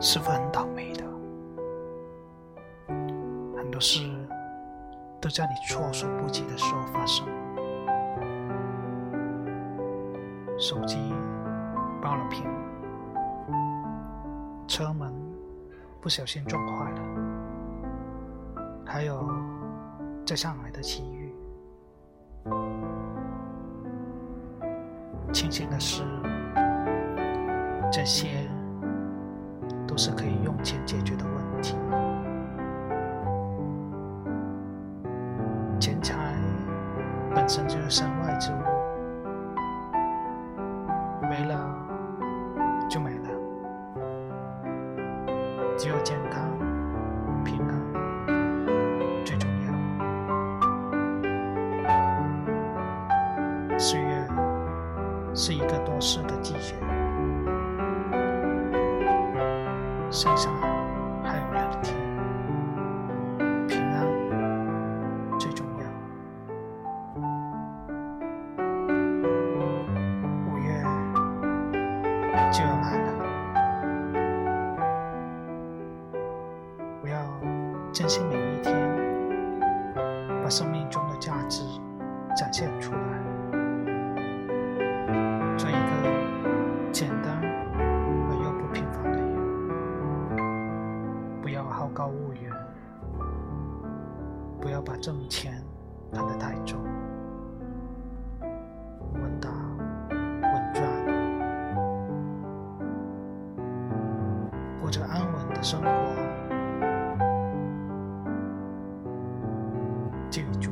是会很倒霉的？很多事都在你措手不及的时候发生。手机爆了屏，车门不小心撞坏了，还有在上海的奇遇。庆幸的是。这些都是可以用钱解决的问题。钱财本身就是身外之物，没了就没了。只有健康、平安最重要。岁月是一个多事的季节。剩下还有两天，平安最重要。五月就要来了，我要珍惜每一天，把生命中的价值展现出来，做一个高骛远，不要把挣钱看得太重。稳打稳赚，过着安稳的生活，记住。